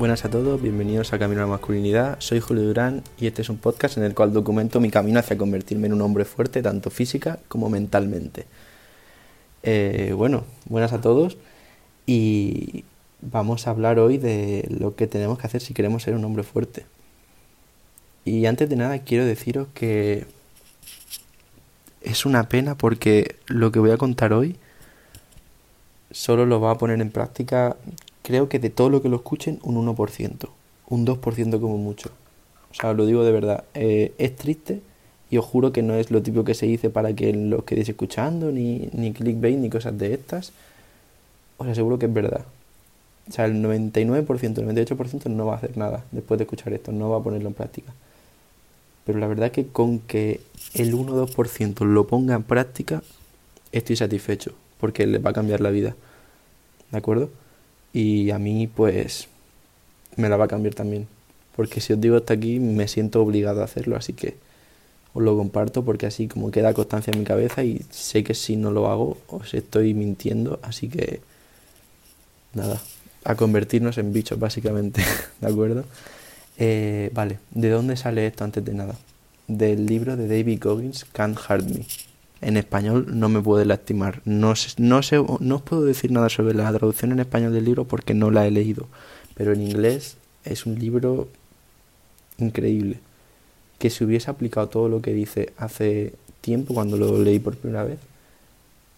Buenas a todos, bienvenidos a Camino a la Masculinidad. Soy Julio Durán y este es un podcast en el cual documento mi camino hacia convertirme en un hombre fuerte, tanto física como mentalmente. Eh, bueno, buenas a todos y vamos a hablar hoy de lo que tenemos que hacer si queremos ser un hombre fuerte. Y antes de nada quiero deciros que es una pena porque lo que voy a contar hoy solo lo va a poner en práctica creo que de todo lo que lo escuchen, un 1%, un 2% como mucho. O sea, os lo digo de verdad, eh, es triste y os juro que no es lo típico que se dice para que los quedéis escuchando, ni, ni clickbait, ni cosas de estas. Os aseguro que es verdad. O sea, el 99%, el 98% no va a hacer nada después de escuchar esto, no va a ponerlo en práctica. Pero la verdad que con que el 1 o 2% lo ponga en práctica, estoy satisfecho, porque le va a cambiar la vida. ¿De acuerdo? Y a mí pues me la va a cambiar también. Porque si os digo hasta aquí me siento obligado a hacerlo, así que os lo comparto porque así como queda constancia en mi cabeza y sé que si no lo hago os estoy mintiendo, así que nada, a convertirnos en bichos básicamente, ¿de acuerdo? Eh, vale, ¿de dónde sale esto antes de nada? Del libro de David Goggins, Can't Hurt Me en español no me puede lastimar. No, no, sé, no os puedo decir nada sobre la traducción en español del libro porque no la he leído, pero en inglés es un libro increíble. Que si hubiese aplicado todo lo que dice hace tiempo, cuando lo leí por primera vez,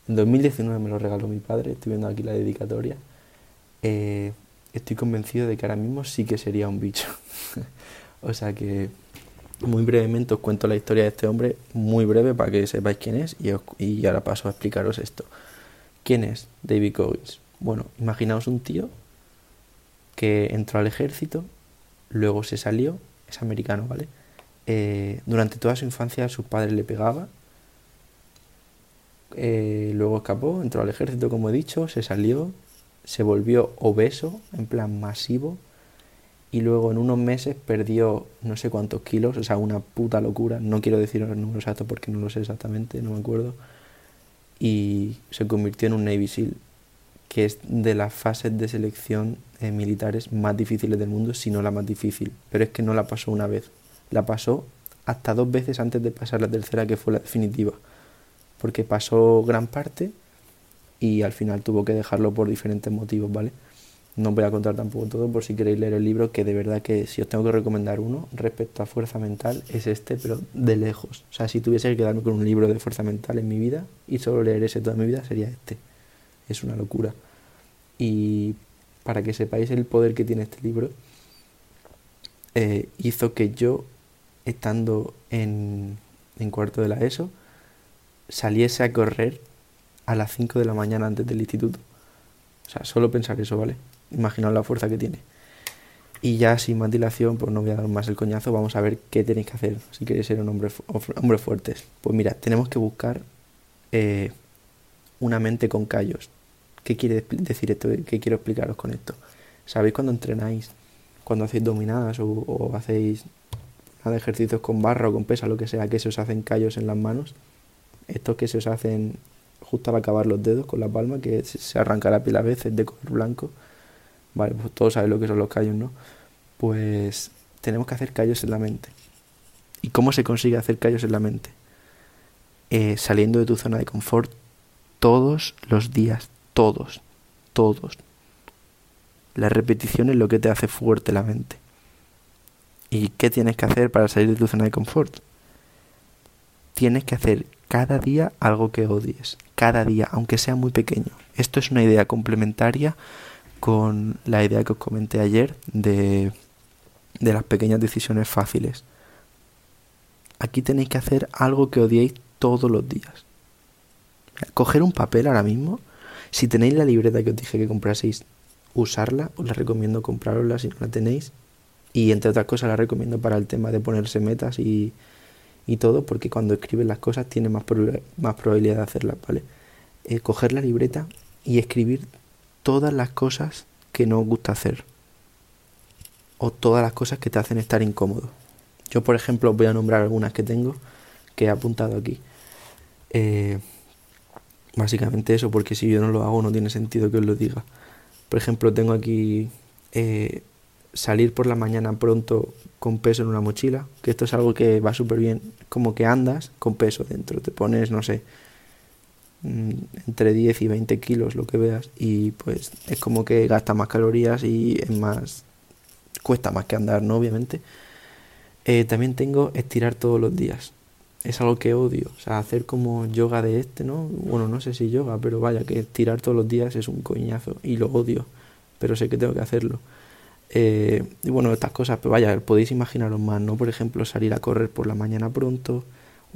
en 2019 me lo regaló mi padre, estoy viendo aquí la dedicatoria, eh, estoy convencido de que ahora mismo sí que sería un bicho. o sea que muy brevemente os cuento la historia de este hombre, muy breve para que sepáis quién es y, y ahora paso a explicaros esto. ¿Quién es David Goggins? Bueno, imaginaos un tío que entró al ejército, luego se salió, es americano, ¿vale? Eh, durante toda su infancia sus padres le pegaban, eh, luego escapó, entró al ejército, como he dicho, se salió, se volvió obeso, en plan masivo, y luego en unos meses perdió no sé cuántos kilos, o sea, una puta locura. No quiero decir el número exacto porque no lo sé exactamente, no me acuerdo. Y se convirtió en un Navy SEAL, que es de las fases de selección eh, militares más difíciles del mundo, si no la más difícil. Pero es que no la pasó una vez, la pasó hasta dos veces antes de pasar la tercera, que fue la definitiva. Porque pasó gran parte y al final tuvo que dejarlo por diferentes motivos, ¿vale? No voy a contar tampoco todo por si queréis leer el libro, que de verdad que si os tengo que recomendar uno respecto a fuerza mental es este, pero de lejos. O sea, si tuviese que quedarme con un libro de fuerza mental en mi vida y solo leer ese toda mi vida sería este. Es una locura. Y para que sepáis el poder que tiene este libro, eh, hizo que yo, estando en, en cuarto de la ESO, saliese a correr a las 5 de la mañana antes del instituto. O sea, solo pensar eso, ¿vale? Imaginaos la fuerza que tiene. Y ya sin más dilación, pues no voy a dar más el coñazo, vamos a ver qué tenéis que hacer si queréis ser un hombre, hombre fuertes. Pues mira, tenemos que buscar eh, una mente con callos. ¿Qué quiere decir esto? ¿Qué quiero explicaros con esto? ¿Sabéis cuando entrenáis? Cuando hacéis dominadas o, hacéis ejercicios con barra o con pesa, lo que sea, que se os hacen callos en las manos. Estos que se os hacen justo al acabar los dedos con la palma, que se arranca la piel a veces de color blanco Vale, pues todos saben lo que son los callos, ¿no? Pues tenemos que hacer callos en la mente. ¿Y cómo se consigue hacer callos en la mente? Eh, saliendo de tu zona de confort todos los días, todos, todos. La repetición es lo que te hace fuerte la mente. ¿Y qué tienes que hacer para salir de tu zona de confort? Tienes que hacer cada día algo que odies, cada día, aunque sea muy pequeño. Esto es una idea complementaria con la idea que os comenté ayer de, de las pequeñas decisiones fáciles. Aquí tenéis que hacer algo que odiéis todos los días. Coger un papel ahora mismo. Si tenéis la libreta que os dije que compraseis, usarla. Os la recomiendo comprarosla si no la tenéis. Y entre otras cosas la recomiendo para el tema de ponerse metas y, y todo, porque cuando escribes las cosas tienes más, más probabilidad de hacerlas, ¿vale? Eh, coger la libreta y escribir todas las cosas que no os gusta hacer o todas las cosas que te hacen estar incómodo. Yo, por ejemplo, os voy a nombrar algunas que tengo que he apuntado aquí. Eh, básicamente eso, porque si yo no lo hago no tiene sentido que os lo diga. Por ejemplo, tengo aquí eh, salir por la mañana pronto con peso en una mochila, que esto es algo que va súper bien, como que andas con peso dentro, te pones, no sé, entre 10 y 20 kilos, lo que veas, y pues es como que gasta más calorías y es más, cuesta más que andar, ¿no? Obviamente. Eh, también tengo estirar todos los días. Es algo que odio. O sea, hacer como yoga de este, ¿no? Bueno, no sé si yoga, pero vaya, que estirar todos los días es un coñazo y lo odio. Pero sé que tengo que hacerlo. Eh, y bueno, estas cosas, pues vaya, podéis imaginaros más, ¿no? Por ejemplo, salir a correr por la mañana pronto,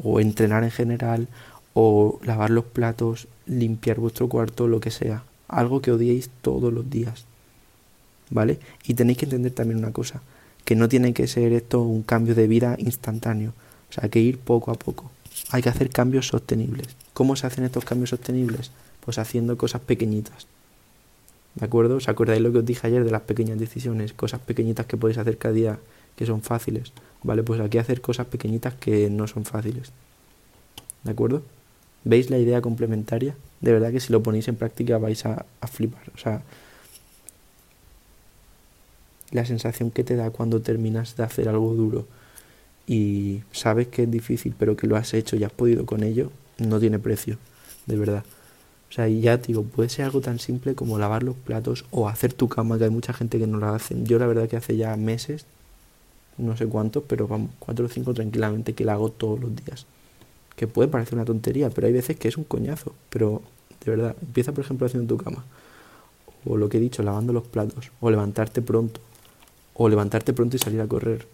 o entrenar en general, o lavar los platos, limpiar vuestro cuarto, lo que sea. Algo que odiéis todos los días. ¿Vale? Y tenéis que entender también una cosa que no tiene que ser esto un cambio de vida instantáneo, o sea, hay que ir poco a poco. Hay que hacer cambios sostenibles. ¿Cómo se hacen estos cambios sostenibles? Pues haciendo cosas pequeñitas. ¿De acuerdo? ¿Os acordáis lo que os dije ayer de las pequeñas decisiones? Cosas pequeñitas que podéis hacer cada día que son fáciles. Vale, pues aquí hacer cosas pequeñitas que no son fáciles. ¿De acuerdo? ¿Veis la idea complementaria? De verdad que si lo ponéis en práctica vais a, a flipar. O sea, la sensación que te da cuando terminas de hacer algo duro y sabes que es difícil, pero que lo has hecho y has podido con ello, no tiene precio, de verdad. O sea, y ya digo, puede ser algo tan simple como lavar los platos o hacer tu cama, que hay mucha gente que no la hace. Yo la verdad que hace ya meses, no sé cuántos, pero vamos, cuatro o cinco tranquilamente que la hago todos los días. Que puede parecer una tontería, pero hay veces que es un coñazo. Pero de verdad, empieza por ejemplo haciendo tu cama. O lo que he dicho, lavando los platos. O levantarte pronto o levantarte pronto y salir a correr.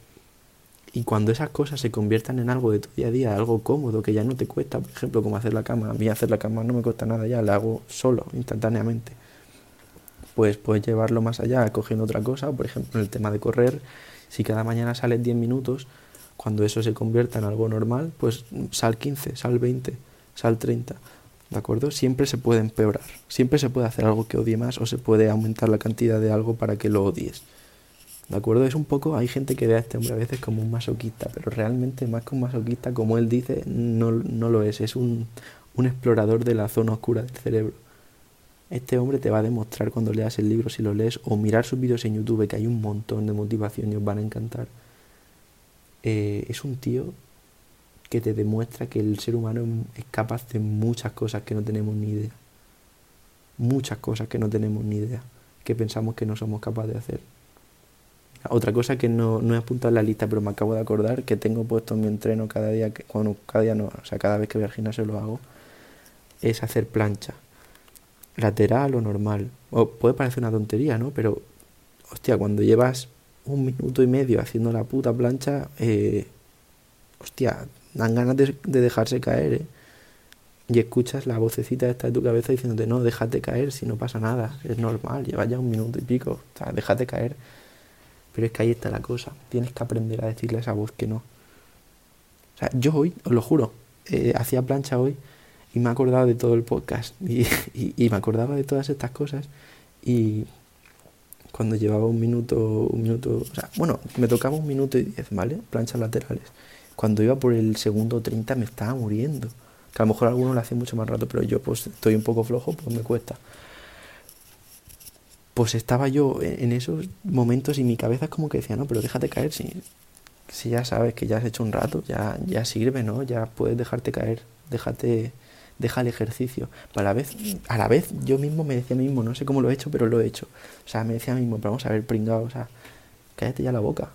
Y cuando esas cosas se conviertan en algo de tu día a día, algo cómodo, que ya no te cuesta, por ejemplo, como hacer la cama, a mí hacer la cama no me cuesta nada ya, la hago solo, instantáneamente. Pues puedes llevarlo más allá, cogiendo otra cosa, por ejemplo, el tema de correr, si cada mañana sales 10 minutos, cuando eso se convierta en algo normal, pues sal 15, sal 20, sal 30. ¿De acuerdo? Siempre se puede empeorar, siempre se puede hacer algo que odie más o se puede aumentar la cantidad de algo para que lo odies. ¿De acuerdo? Es un poco, hay gente que ve a este hombre a veces como un masoquista, pero realmente más que un masoquista, como él dice, no, no lo es, es un, un explorador de la zona oscura del cerebro. Este hombre te va a demostrar cuando leas el libro, si lo lees, o mirar sus vídeos en YouTube, que hay un montón de motivación y os van a encantar. Eh, es un tío que te demuestra que el ser humano es capaz de muchas cosas que no tenemos ni idea. Muchas cosas que no tenemos ni idea, que pensamos que no somos capaces de hacer. Otra cosa que no, no he apuntado en la lista, pero me acabo de acordar, que tengo puesto en mi entreno cada día, que, bueno, cada día no, o sea, cada vez que voy al lo hago, es hacer plancha. Lateral o normal. O puede parecer una tontería, ¿no? Pero, hostia, cuando llevas un minuto y medio haciendo la puta plancha, eh, hostia, dan ganas de, de dejarse caer, ¿eh? y escuchas la vocecita esta de tu cabeza diciéndote, no, déjate caer, si no pasa nada, es normal, llevas ya un minuto y pico, o sea, déjate caer. Pero es que ahí está la cosa. Tienes que aprender a decirle a esa voz que no. O sea, yo hoy, os lo juro, eh, hacía plancha hoy y me he acordado de todo el podcast. Y, y, me acordaba de todas estas cosas. Y cuando llevaba un minuto, un minuto, o sea, bueno, me tocaba un minuto y diez, ¿vale? Planchas laterales. Cuando iba por el segundo 30 me estaba muriendo. Que a lo mejor algunos lo hacen mucho más rato, pero yo pues estoy un poco flojo, pues me cuesta pues estaba yo en esos momentos y mi cabeza es como que decía, no, pero déjate caer, si, si ya sabes que ya has hecho un rato, ya, ya sirve, ¿no? Ya puedes dejarte caer, déjate, deja el ejercicio. a la vez, a la vez yo mismo me decía a mí mismo, no sé cómo lo he hecho, pero lo he hecho. O sea, me decía a mí mismo, pero vamos a ver, pringado, o sea, cállate ya la boca.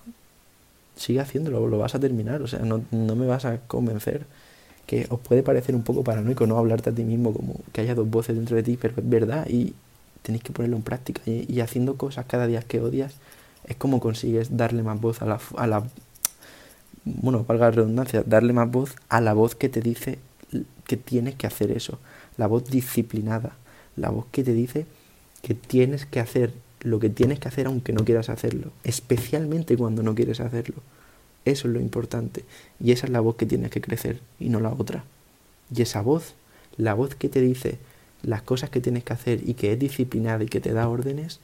Sigue haciéndolo, lo vas a terminar, o sea, no, no me vas a convencer. Que os puede parecer un poco paranoico no hablarte a ti mismo como que haya dos voces dentro de ti, pero es verdad y, tenéis que ponerlo en práctica y, haciendo cosas cada día que odias es como consigues darle más voz a la, a la bueno, valga la redundancia, darle más voz a la voz que te dice que tienes que hacer eso, la voz disciplinada, la voz que te dice que tienes que hacer lo que tienes que hacer aunque no quieras hacerlo, especialmente cuando no quieres hacerlo. Eso es lo importante y esa es la voz que tienes que crecer y no la otra. Y esa voz, la voz que te dice las cosas que tienes que hacer y que es disciplinada y que te da órdenes,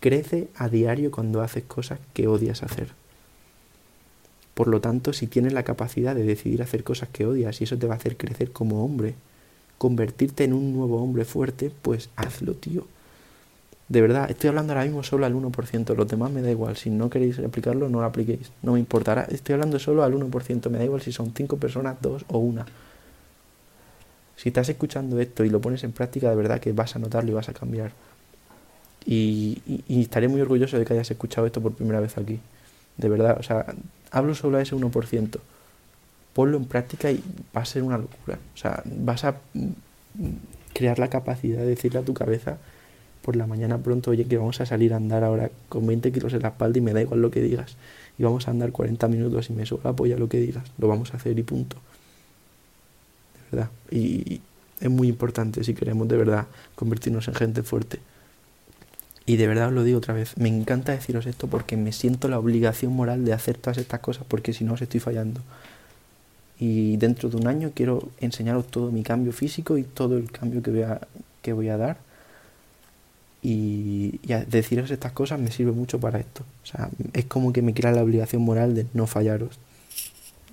crece a diario cuando haces cosas que odias hacer. Por lo tanto, si tienes la capacidad de decidir hacer cosas que odias y eso te va a hacer crecer como hombre, convertirte en un nuevo hombre fuerte, pues hazlo, tío. De verdad, estoy hablando ahora mismo solo al 1%, los demás me da igual. Si no queréis aplicarlo, no lo apliquéis. No me importará. Estoy hablando solo al 1%, me da igual si son 5 personas, 2 o 1. Si estás escuchando esto y lo pones en práctica, de verdad que vas a notarlo y vas a cambiar. Y, estaré muy orgulloso de que hayas escuchado esto por primera vez aquí. De verdad, o sea, hablo solo a ese 1%. Ponlo en práctica y va a ser una locura. O sea, vas a crear la capacidad de decirle a tu cabeza por la mañana pronto, oye, que vamos a salir a andar ahora con 20 kilos en la espalda y me da igual lo que digas. Y vamos a andar 40 minutos y me suba la polla lo que digas. Lo vamos a hacer y punto. De verdad. Y es muy importante si queremos de verdad convertirnos en gente fuerte. Y de verdad os lo digo otra vez, me encanta deciros esto porque me siento la obligación moral de hacer todas estas cosas porque si no os estoy fallando. Y dentro de un año quiero enseñaros todo mi cambio físico y todo el cambio que voy a, que voy a dar y, deciros estas cosas me sirve mucho para esto. O sea, es como que me crea la obligación moral de no fallaros.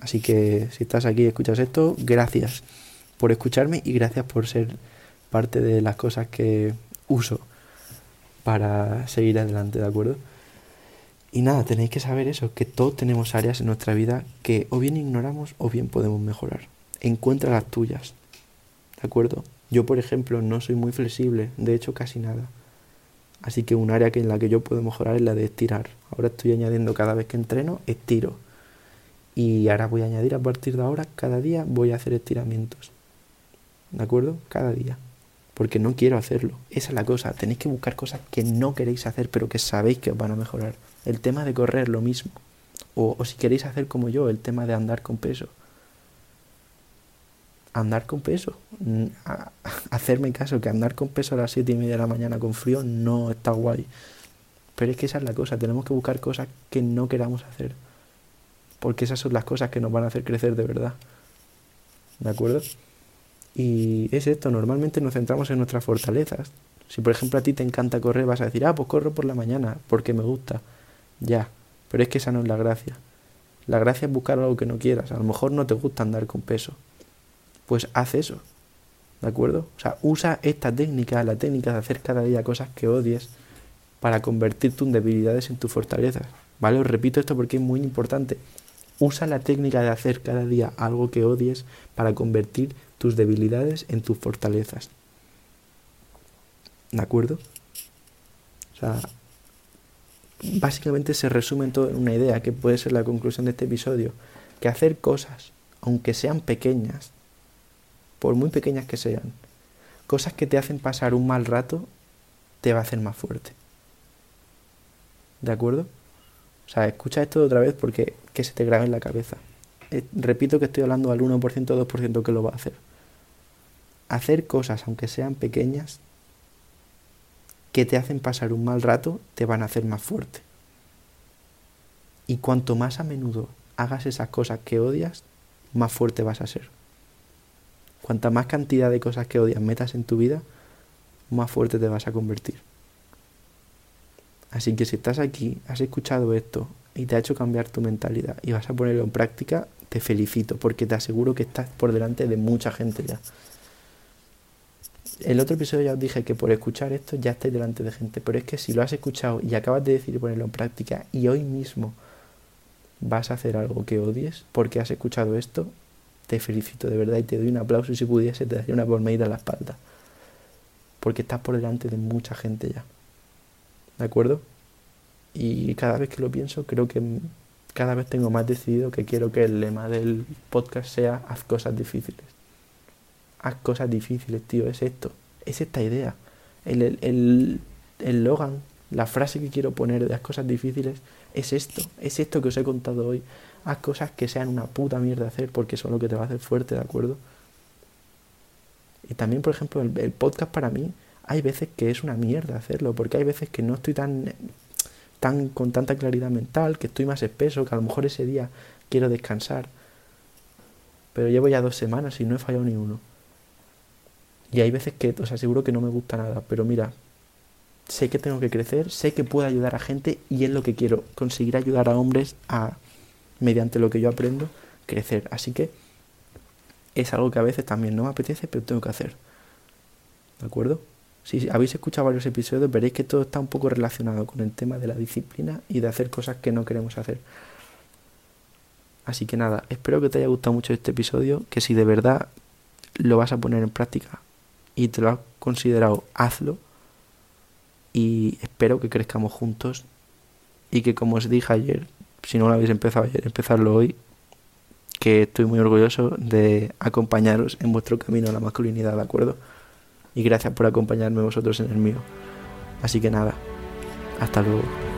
Así que si estás aquí y escuchas esto, gracias por escucharme y gracias por ser parte de las cosas que uso para seguir adelante, ¿de acuerdo? Y nada, tenéis que saber eso, que todos tenemos áreas en nuestra vida que o bien ignoramos o bien podemos mejorar. Encuentra las tuyas, ¿de acuerdo? Yo, por ejemplo, no soy muy flexible, de hecho casi nada. Así que un área que en la que yo puedo mejorar es la de estirar. Ahora estoy añadiendo cada vez que entreno, estiro. Y ahora voy a añadir a partir de ahora, cada día voy a hacer estiramientos. ¿De acuerdo? Cada día. Porque no quiero hacerlo. Esa es la cosa. Tenéis que buscar cosas que no queréis hacer, pero que sabéis que os van a mejorar. El tema de correr, lo mismo. O, si queréis hacer como yo, el tema de andar con peso andar con peso. hacerme caso que andar con peso a las siete y media de la mañana con frío no está guay. Pero es que esa es la cosa, tenemos que buscar cosas que no queramos hacer. Porque esas son las cosas que nos van a hacer crecer de verdad. ¿De acuerdo? Y es esto, normalmente nos centramos en nuestras fortalezas. Si por ejemplo a ti te encanta correr, vas a decir, ah, pues corro por la mañana, porque me gusta. Ya, pero es que esa no es la gracia. La gracia es buscar algo que no quieras. A lo mejor no te gusta andar con peso, pues haz eso. ¿De acuerdo? O sea, usa esta técnica, la técnica de hacer cada día cosas que odies para convertir tus debilidades en tus fortalezas. ¿Vale? Os repito esto porque es muy importante. Usa la técnica de hacer cada día algo que odies para convertir tus debilidades en tus fortalezas. ¿De acuerdo? O sea, básicamente se resume todo en una idea que puede ser la conclusión de este episodio, que hacer cosas, aunque sean pequeñas, por muy pequeñas que sean, cosas que te hacen pasar un mal rato, te va a hacer más fuerte. ¿De acuerdo? O sea, escucha esto otra vez porque que se te grabe en la cabeza. Eh, repito que estoy hablando al 1% o 2% que lo va a hacer. Hacer cosas, aunque sean pequeñas, que te hacen pasar un mal rato, te van a hacer más fuerte. Y cuanto más a menudo hagas esas cosas que odias, más fuerte vas a ser. Cuanta más cantidad de cosas que odias metas en tu vida, más fuerte te vas a convertir. Así que si estás aquí, has escuchado esto y te ha hecho cambiar tu mentalidad y vas a ponerlo en práctica, te felicito porque te aseguro que estás por delante de mucha gente ya. El otro episodio ya os dije que por escuchar esto ya estáis delante de gente, pero es que si lo has escuchado y acabas de decidir ponerlo en práctica y hoy mismo vas a hacer algo que odies porque has escuchado esto, te felicito de verdad y te doy un aplauso y si pudiese te daría una palmadita en la espalda. Porque estás por delante de mucha gente ya. ¿De acuerdo? Y cada vez que lo pienso creo que cada vez tengo más decidido que quiero que el lema del podcast sea haz cosas difíciles. Haz cosas difíciles, tío, es esto. Es esta idea. El, el, el Logan, la frase que quiero poner de haz cosas difíciles es esto. Es esto que os he contado hoy haz cosas que sean una puta mierda hacer porque es lo que te va a hacer fuerte, ¿de acuerdo? Y también, por ejemplo, el, podcast para mí, hay veces que es una mierda hacerlo, porque hay veces que no estoy tan, tan con tanta claridad mental, que estoy más espeso, que a lo mejor ese día quiero descansar. Pero llevo ya dos semanas y no he fallado ni uno. Y hay veces que os aseguro que no me gusta nada, pero mira, sé que tengo que crecer, sé que puedo ayudar a gente y es lo que quiero, conseguir ayudar a hombres a mediante lo que yo aprendo, crecer. Así que es algo que a veces también no me apetece, pero tengo que hacer. ¿De acuerdo? si habéis escuchado varios episodios, veréis que todo está un poco relacionado con el tema de la disciplina y de hacer cosas que no queremos hacer. Así que nada, espero que te haya gustado mucho este episodio, que si de verdad lo vas a poner en práctica y te lo has considerado, hazlo. Y espero que crezcamos juntos y que como os dije ayer, si no lo habéis empezado ayer, empezarlo hoy, que estoy muy orgulloso de acompañaros en vuestro camino a la masculinidad, ¿de acuerdo? Y gracias por acompañarme vosotros en el mío. Así que nada, hasta luego.